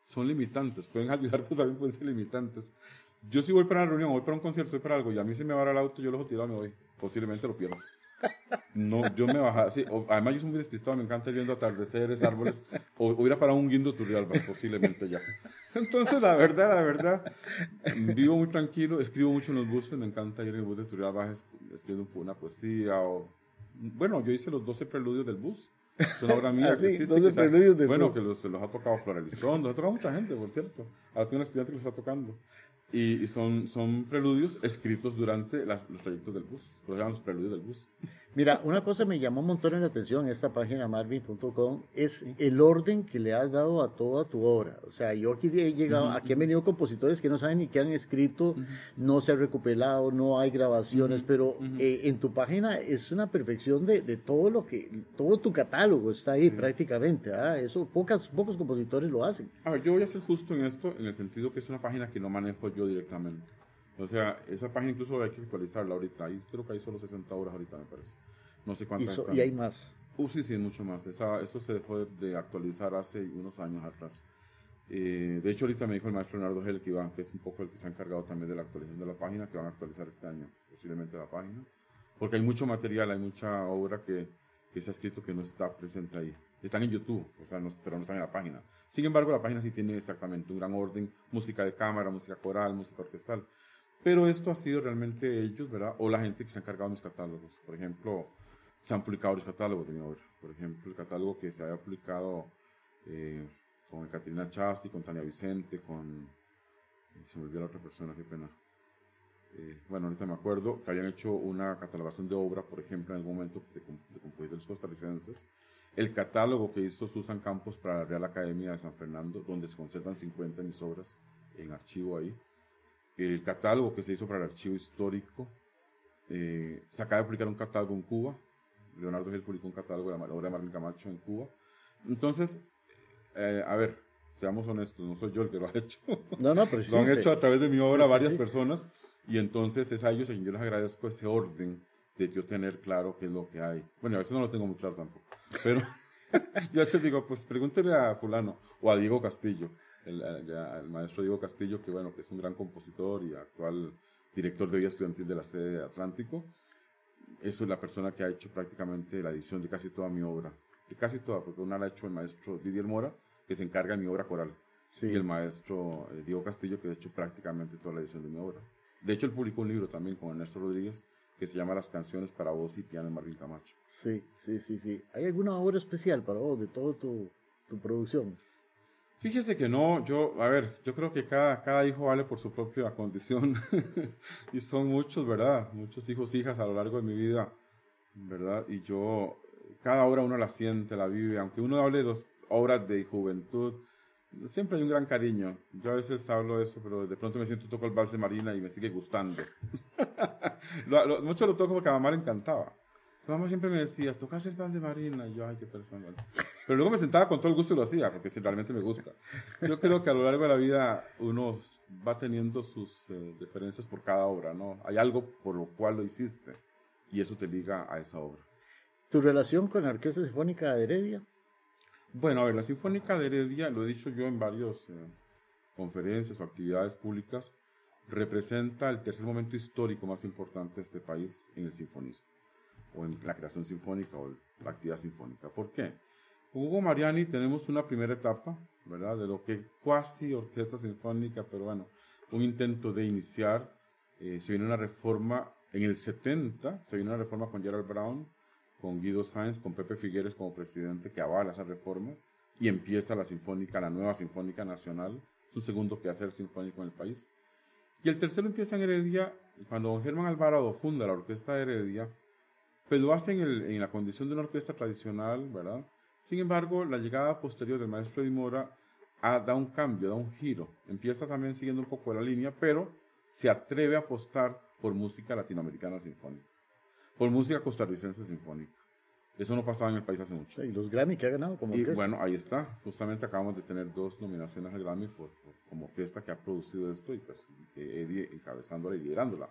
son limitantes. Pueden ayudar, pero también pueden ser limitantes. Yo si voy para una reunión, voy para un concierto, voy para algo, y a mí se me va el auto, yo lo tirado, me voy. Posiblemente lo pierdo. No, yo me baja, sí, además yo soy muy despistado, me encanta ir viendo atardeceres, árboles, o, ir a parar un guindo Turrialba, posiblemente ya. Entonces, la verdad, la verdad, vivo muy tranquilo, escribo mucho en los buses, me encanta ir en el bus de Turrialba, escribo una poesía, o, bueno, yo hice los 12 preludios del bus, es una obra mía. Ah, sí, 12 preludios del Bueno, que los, los ha tocado Flora Elizondo, los ha tocado mucha gente, por cierto. Ahora tengo un estudiante que los está tocando. Y, son, son preludios escritos durante los trayectos del bus. Los preludios del bus. Mira, una cosa me llamó un montón la atención en esta página marvin.com es el orden que le has dado a toda tu obra. O sea, yo aquí he llegado, aquí han venido compositores que no saben ni qué han escrito, no se ha recuperado, no hay grabaciones, pero eh, en tu página es una perfección de, de, todo lo que, todo tu catálogo está ahí prácticamente. Eso pocas, pocos compositores lo hacen. A ver, yo voy a ser justo en esto, en el sentido que es una página que no manejo yo directamente. O sea, esa página incluso hay que actualizarla ahorita. Ahí creo que hay solo 60 horas ahorita, me parece. No sé cuántas y, y hay más. Uh, sí, sí, mucho más. Esa, eso se dejó de, actualizar hace unos años atrás. Eh, de hecho, ahorita me dijo el maestro Leonardo Gel que, iba, que es un poco el que se ha encargado también de la actualización de la página, que van a actualizar este año, posiblemente la página. Porque hay mucho material, hay mucha obra que, que se ha escrito que no está presente ahí. Están en YouTube, o sea, pero no están en la página. Sin embargo, la página sí tiene exactamente un gran orden, música de cámara, música coral, música orquestal. Pero esto ha sido realmente ellos, ¿verdad? O la gente que se ha encargado de mis catálogos. Por ejemplo, se han publicado los catálogos de mi obra. Por ejemplo, el catálogo que se había publicado eh, con Caterina Chasti, con Tania Vicente, con... Se me olvidó la otra persona, qué pena. Eh, bueno, ahorita me acuerdo que habían hecho una catalogación de obra, por ejemplo, en algún momento de, de compositores costarricenses. El catálogo que hizo Susan Campos para la Real Academia de San Fernando, donde se conservan 50 de mis obras en archivo ahí el catálogo que se hizo para el archivo histórico. Eh, se acaba de publicar un catálogo en Cuba. Leonardo Gil publicó un catálogo de la obra de Martín Camacho en Cuba. Entonces, eh, a ver, seamos honestos, no soy yo el que lo ha hecho. No, no, pero Lo han hecho a través de mi obra varias personas. Y entonces es a ellos a quien yo les agradezco ese orden de yo tener claro qué es lo que hay. Bueno, a veces no lo tengo muy claro tampoco. Pero yo a veces digo, pues pregúntele a fulano o a Diego Castillo el, el, maestro Diego Castillo, que bueno, que es un gran compositor y actual director de vida estudiantil de la sede de Atlántico. Eso es la persona que ha hecho prácticamente la edición de casi toda mi obra. De casi toda, porque una la ha hecho el maestro Didier Mora, que se encarga de mi obra coral. Y el maestro eh, Diego Castillo, que ha hecho prácticamente toda la edición de mi obra. De hecho, él publicó un libro también con Ernesto Rodríguez, que se llama Las canciones para voz y piano de Marvin Camacho. Sí, sí, sí, sí. ¿Hay alguna obra especial para vos de toda tu, tu producción? Fíjese que no, yo, a ver, yo creo que cada, cada hijo vale por su propia condición y son muchos, ¿verdad? Muchos hijos, hijas a lo largo de mi vida, ¿verdad? Y yo, cada obra uno la siente, la vive, aunque uno hable de las obras de juventud, siempre hay un gran cariño. Yo a veces hablo de eso, pero de pronto me siento, toco el vals de Marina y me sigue gustando. mucho lo toco porque a mamá le encantaba. Mamá siempre me decía, tocas el vals de Marina, y yo, ay, qué personal. Pero luego me sentaba con todo el gusto y lo hacía, porque realmente me gusta. Yo creo que a lo largo de la vida uno va teniendo sus eh, diferencias por cada obra, ¿no? Hay algo por lo cual lo hiciste y eso te liga a esa obra. ¿Tu relación con la Orquesta Sinfónica de Heredia? Bueno, a ver, la Sinfónica de Heredia, lo he dicho yo en varias eh, conferencias o actividades públicas, representa el tercer momento histórico más importante de este país en el sinfonismo, o en la creación sinfónica o la actividad sinfónica. ¿Por qué? Hugo Mariani tenemos una primera etapa, ¿verdad? De lo que cuasi orquesta sinfónica, pero bueno, un intento de iniciar. Eh, se viene una reforma en el 70, se viene una reforma con Gerald Brown, con Guido Sáenz, con Pepe Figueres como presidente que avala esa reforma y empieza la sinfónica, la nueva sinfónica nacional, su segundo quehacer sinfónico en el país. Y el tercero empieza en Heredia, cuando don Germán Alvarado funda la orquesta de Heredia, pero lo hace en, en la condición de una orquesta tradicional, ¿verdad? Sin embargo, la llegada posterior del maestro Dimora ha, da un cambio, da un giro. Empieza también siguiendo un poco la línea, pero se atreve a apostar por música latinoamericana sinfónica. por música costarricense sinfónica. Eso no pasaba en el país hace mucho. y los Grammy que ha ganado como orquesta. Y bueno, ahí está. Justamente acabamos de tener dos nominaciones al Grammy por, como orquesta que ha producido esto y pues Eddie encabezándola y liderándola.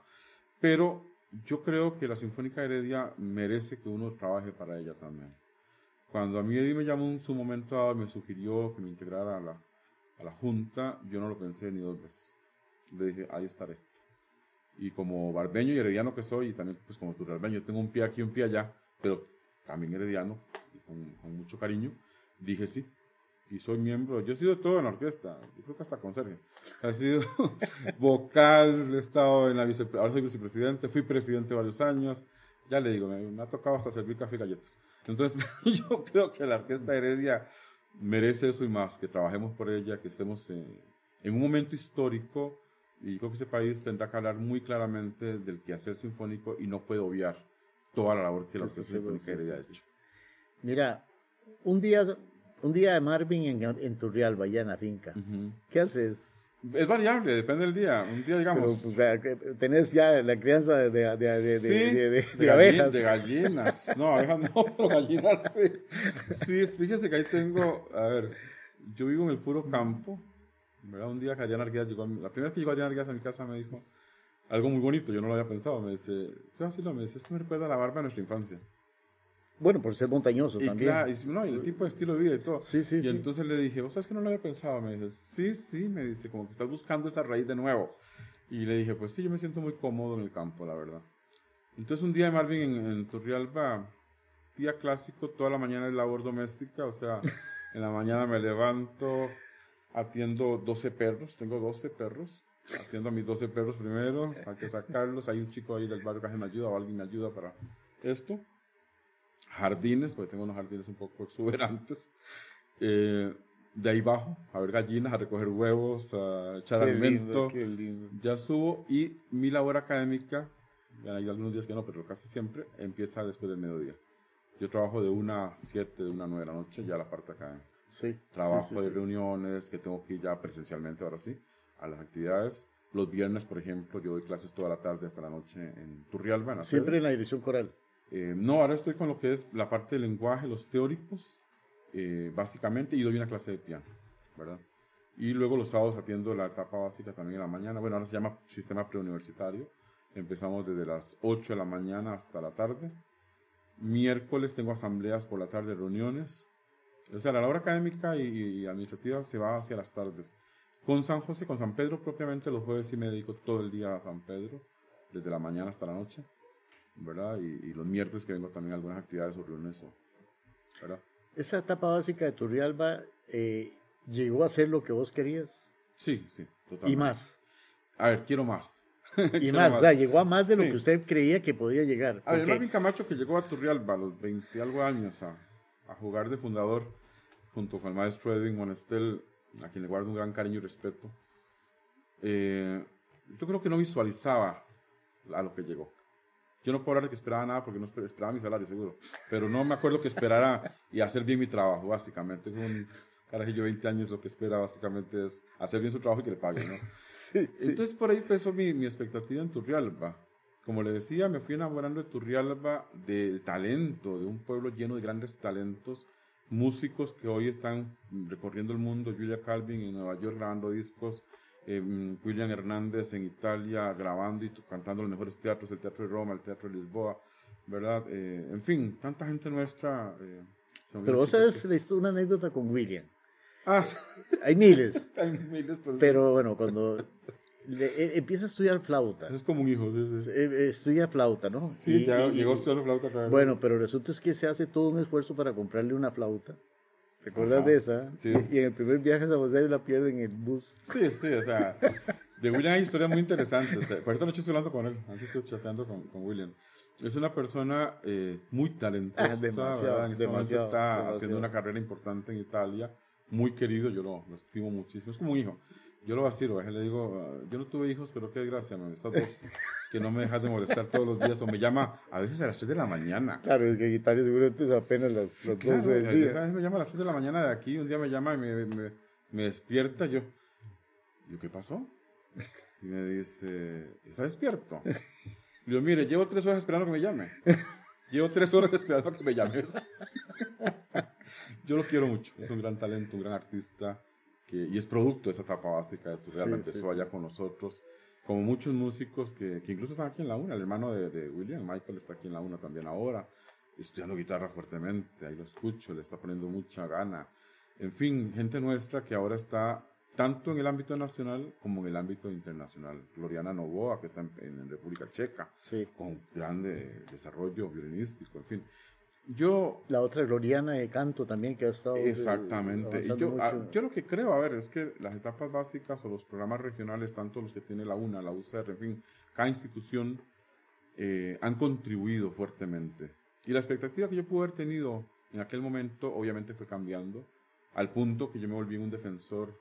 Pero yo creo que la Sinfónica Heredia merece que uno trabaje para ella también. Cuando a mí Eddie me llamó en su momento dado, me sugirió que me integrara a la, a la Junta, yo no lo pensé ni dos veces. Le dije, ahí estaré. Y como barbeño y herediano que soy, y también pues como turalbeño, tengo un pie aquí y un pie allá, pero también herediano, y con, mucho cariño, dije sí. Y soy miembro, yo he sido todo en la orquesta, yo creo que hasta con Sergio. He sido vocal, he estado en la vicepresidenta, ahora soy vicepresidente, fui presidente varios años, ya le digo, me, ha tocado hasta servir café y galletas. Entonces, yo creo que la orquesta Heredia merece eso y más, que trabajemos por ella, que estemos en, en un momento histórico y creo que ese país tendrá que hablar muy claramente del quehacer sinfónico y no puede obviar toda la labor que la Orquesta Sinfónica ha hecho. Mira, un día, un día de Marvin en, en Turrialba, allá en la finca, ¿qué haces? Es variable, depende del día. Un día, digamos. Pero, pues, tenés ya la crianza de, de, de, de, de abejas. De gallinas. No, abejas no, pero gallinas sí. Sí, fíjese que ahí tengo. A ver, yo vivo en el puro campo. ¿verdad? Un día que Adriana Arguías llegó. La primera vez que llegó Adriana Arguías a mi casa me dijo algo muy bonito, yo no lo había pensado. Me dice, ¿qué lo Me dice, esto me recuerda a la barba de nuestra infancia. Bueno, por ser montañoso y también. Claro, y, no, y el tipo de estilo de vida y todo. Sí, sí, y entonces le dije, ¿vos sabes que no lo había pensado? Me dice, sí, sí, me dice, como que estás buscando esa raíz de nuevo. Y le dije, pues sí, yo me siento muy cómodo en el campo, la verdad. Entonces un día Marvin en, en Turrialba, día clásico, toda la mañana es labor doméstica, o sea, en la mañana me levanto, atiendo 12 perros, tengo 12 perros, atiendo a mis 12 perros primero, hay que sacarlos, hay un chico ahí del barrio que me ayuda o alguien me ayuda para esto. Jardines, porque tengo unos jardines un poco exuberantes. Eh, de ahí bajo, a ver gallinas, a recoger huevos, a echar alimento. Ya subo y mi labor académica, hay algunos días que no, pero casi siempre, empieza después del mediodía. Yo trabajo de una a 7, de una a 9 de la noche, ya la parte académica. Sí. Trabajo de reuniones que tengo que ir ya presencialmente, ahora sí, a las actividades. Los viernes, por ejemplo, yo doy clases toda la tarde hasta la noche en Turrialba. Siempre en la dirección coral. Eh, no, ahora estoy con lo que es la parte del lenguaje, los teóricos, eh, básicamente, y doy una clase de piano, ¿verdad? Y luego los sábados atiendo la etapa básica también en la mañana. Bueno, ahora se llama sistema preuniversitario. Empezamos desde las 8 de la mañana hasta la tarde. Miércoles tengo asambleas por la tarde, reuniones. O sea, la labor académica y, administrativa se va hacia las tardes. Con San José, con San Pedro propiamente, los jueves sí me dedico todo el día a San Pedro, desde la mañana hasta la noche, ¿verdad? Y, los miércoles que vengo también algunas actividades o reuniones, ¿verdad? Esa etapa básica de Turrialba eh, llegó a ser lo que vos querías. Sí, sí, totalmente. Y más. A ver, quiero más. y más, o sea, llegó a más de lo que usted creía que podía llegar. A ver, Marvin Camacho que llegó a Turrialba a los 20 algo años a, a jugar de fundador junto con el maestro Edwin Monestel, a quien le guardo un gran cariño y respeto, eh, yo creo que no visualizaba a lo que llegó. Yo no puedo hablar de que esperaba nada porque no esperaba mi salario, seguro. Pero no me acuerdo que esperara y hacer bien mi trabajo, básicamente. Un carajillo de 20 años lo que espera básicamente es hacer bien su trabajo y que le paguen, ¿no? sí, Entonces por ahí empezó mi, mi expectativa en Turrialba. Como le decía, me fui enamorando de Turrialba, del talento, de un pueblo lleno de grandes talentos músicos que hoy están recorriendo el mundo, Julia Calvin en Nueva York grabando discos, eh, William Hernández en Italia grabando y cantando los mejores teatros, el Teatro de Roma, el Teatro de Lisboa, ¿verdad? Eh, en fin, tanta gente nuestra. Eh, pero vos sabes una anécdota con William. Ah, hay miles. hay miles, pero, pero bueno, cuando e, empieza a estudiar flauta. Es como un hijo, eh, Estudia flauta, ¿no? Sí, ya llegó a estudiar flauta. Bueno, pero resulta es que se hace todo un esfuerzo para comprarle una flauta. ¿Te acuerdas de esa? Sí. Y en el primer viaje a San José la pierde en el bus. Sí, sí, o sea, de William hay historias muy interesantes. Por esta noche estoy hablando con él, así estoy chateando con, con William. Es una persona eh, muy talentosa, ah, demasiado, En este momento está haciendo una carrera importante en Italia, muy querido, yo lo, lo estimo muchísimo, es como un hijo. Yo lo vacilo, a le digo, ah, yo no tuve hijos, pero qué desgracia, me estas dos, que no me dejas de molestar todos los días, o me llama a veces a las 3 de la mañana. Claro, es que Italia seguramente es apenas las, las 12 del día. A veces me llama a las 3 de la mañana de aquí, un día me llama y me, me, me despierta, yo, yo, ¿qué pasó? Y me dice, ¿está despierto? Digo, mire, llevo tres horas esperando que me llame. llevo tres horas esperando que me llames. Yo lo quiero mucho. Es un gran talento, un gran artista. Que, y es producto de esa etapa básica tu realmente empezó allá con nosotros. Como muchos músicos que, que, incluso están aquí en la UNA. El hermano de, de, William, Michael, está aquí en la UNA también ahora. Estudiando guitarra fuertemente. Ahí lo escucho, le está poniendo mucha gana. En fin, gente nuestra que ahora está tanto en el ámbito nacional como en el ámbito internacional. Gloriana Novoa, que está en, República Checa, con grande desarrollo violinístico, en fin. Yo, la otra Gloriana de canto también que ha estado eh, exactamente yo, ah, yo, lo que creo a ver es que las etapas básicas o los programas regionales tanto los que tiene la UNA la UCR en fin cada institución eh, han contribuido fuertemente y la expectativa que yo pude haber tenido en aquel momento obviamente fue cambiando al punto que yo me volví un defensor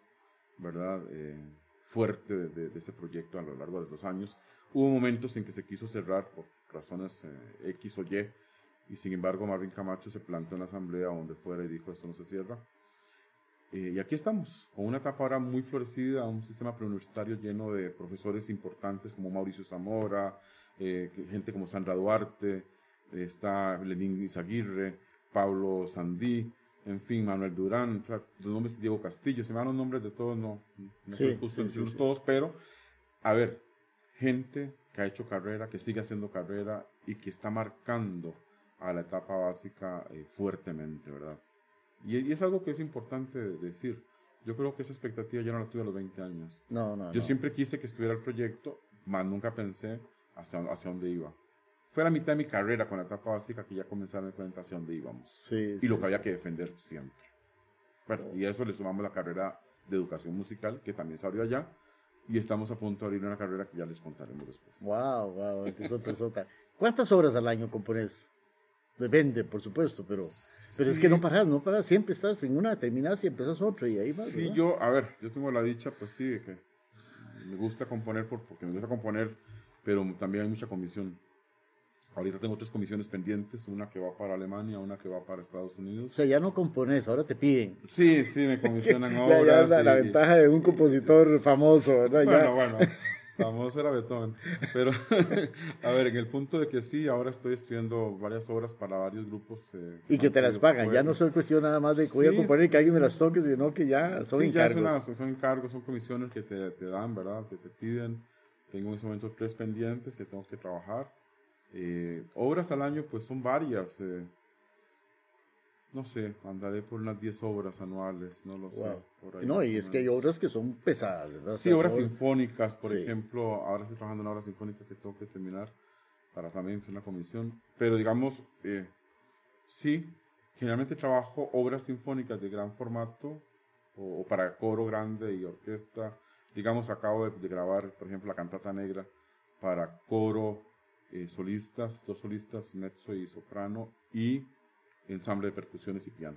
¿verdad? Eh, fuerte de, ese proyecto a lo largo de los años. Hubo momentos en que se quiso cerrar por razones eh, X o Y, y sin embargo Marvin Camacho se plantó en la asamblea donde fuera y dijo esto no se cierra. Eh, y aquí estamos, con una etapa ahora muy florecida, un sistema preuniversitario lleno de profesores importantes como Mauricio Zamora, gente como Sandra Duarte, está Lenín Izaguirre, Pablo Sandí, en fin, Manuel Durán, los nombres de Diego Castillo, se me dan los nombres de todos, no, no sí, justo decirlos todos, pero, a ver, gente que ha hecho carrera, que sigue haciendo carrera y que está marcando a la etapa básica eh, fuertemente, ¿verdad? Y, es algo que es importante decir. Yo creo que esa expectativa ya no la tuve a los 20 años. No, no. Yo siempre quise que estuviera el proyecto, más nunca pensé hacia, hacia dónde iba fue la mitad de mi carrera con la etapa básica que ya comencé a cuenta hacia dónde íbamos. Sí, y lo que había que defender siempre. Bueno, y a eso le sumamos la carrera de educación musical, que también se abrió allá, y estamos a punto de abrir una carrera que ya les contaremos después. Wow, wow, ¿Cuántas horas al año compones? Depende, por supuesto, pero, pero es que no paras, no paras, siempre estás en una, terminas y empezas otra y ahí vas. Sí, yo, a ver, yo tengo la dicha, pues sí, de que me gusta componer porque me gusta componer, pero también hay mucha comisión. Ahorita tengo tres comisiones pendientes, una que va para Alemania, una que va para Estados Unidos. O sea, ya no compones, ahora te piden. Sí, sí, me comisionan obras. la, ventaja de un compositor famoso, ¿verdad? Bueno, bueno, famoso era Beethoven. Pero, a ver, en el punto de que sí, ahora estoy escribiendo varias obras para varios grupos. Eh, y que te las pagan, ya no soy cuestión nada más de que voy a componer y que alguien me las toque, sino que ya son sí, encargos. Ya son encargos, son comisiones que te, te dan, ¿verdad? Que te piden. Tengo en ese momento tres pendientes que tengo que trabajar eh, obras al año, pues son varias. Eh, no sé, andaré por unas 10 obras anuales, no lo sé. no, y es que hay obras que son pesadas, ¿verdad? Sí, obras sinfónicas, por ejemplo, ahora estoy trabajando en una obra sinfónica que tengo que terminar para también hacer una comisión. Pero digamos, eh, sí, generalmente trabajo obras sinfónicas de gran formato o, para coro grande y orquesta. Digamos, acabo de, de grabar, por ejemplo, la cantata negra para coro, eh, solistas, dos solistas, mezzo y soprano, y ensamble de percusiones y piano.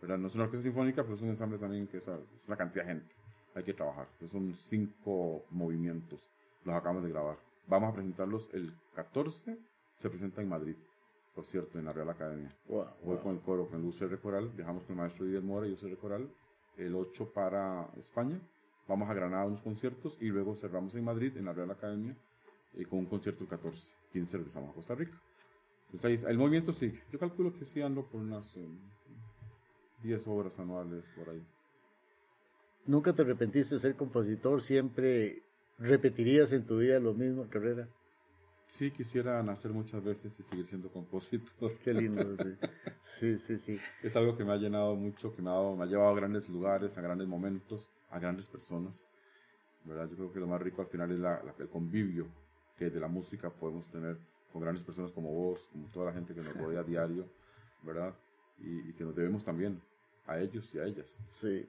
¿verdad? No es una orquesta sinfónica, pero es un ensamble también que es, una cantidad de gente. Hay que trabajar. son cinco movimientos. Los acabamos de grabar. Vamos a presentarlos el 14. Se presenta en Madrid, por cierto, en la Real Academia. Voy con el coro, con el UCR Coral. Viajamos con el maestro Díaz Mora y UCR Coral. El 8 para España. Vamos a Granada unos conciertos y luego cerramos en Madrid, en la Real Academia, y con un concierto el 14, 15 regresamos a Costa Rica. El movimiento sigue. Yo calculo que sí ando por unas 10 obras anuales por ahí. ¿Nunca te arrepentiste de ser compositor? ¿Siempre repetirías en tu vida lo mismo, carrera? Sí, quisiera nacer muchas veces y seguir siendo compositor. Qué lindo, sí. Sí, sí, sí. Es algo que me ha llenado mucho, que me ha, me ha llevado a grandes lugares, a grandes momentos, a grandes personas. ¿verdad? Yo creo que lo más rico al final es la, el convivio que de la música podemos tener con grandes personas como vos, como toda la gente que nos rodea a diario, ¿verdad? Y, que nos debemos también a ellos y a ellas. Sí.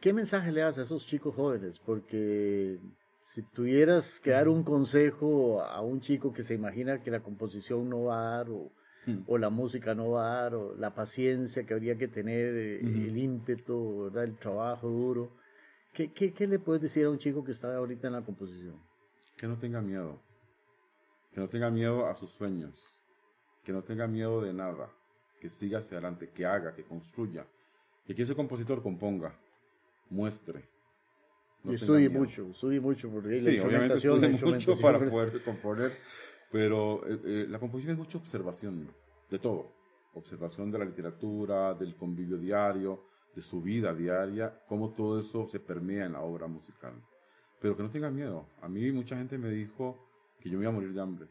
¿Qué mensaje le das a esos chicos jóvenes? Porque si tuvieras que dar un consejo a un chico que se imagina que la composición no va a dar, o, o la música no va a dar, o la paciencia que habría que tener, eh, el ímpetu, ¿verdad? el trabajo duro, ¿qué, qué, qué le puedes decir a un chico que está ahorita en la composición? que no tenga miedo, que no tenga miedo a sus sueños, que no tenga miedo de nada, que siga hacia adelante, que haga, que construya, y que ese compositor componga, muestre, y estudie mucho, estudie mucho, porque sí, obviamente estudie mucho para poder componer, pero eh, eh, la composición es mucha observación de todo, observación de la literatura, del convivio diario, de su vida diaria, cómo todo eso se permea en la obra musical. Pero que no tengan miedo. A mí mucha gente me dijo que yo me iba a morir de hambre.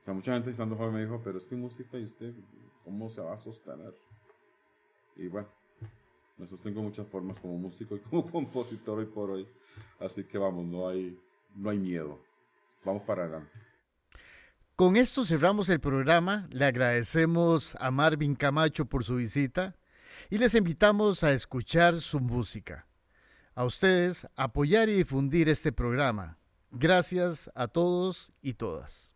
O sea, mucha gente estando joven me dijo, pero es que música y usted, ¿cómo se va a sostener? Y bueno, me sostengo de muchas formas como músico y como compositor hoy por hoy. Así que vamos, no hay, no hay miedo. Vamos para adelante. Con esto cerramos el programa. Le agradecemos a Marvin Camacho por su visita y les invitamos a escuchar su música. A ustedes, apoyar y difundir este programa. Gracias a todos y todas.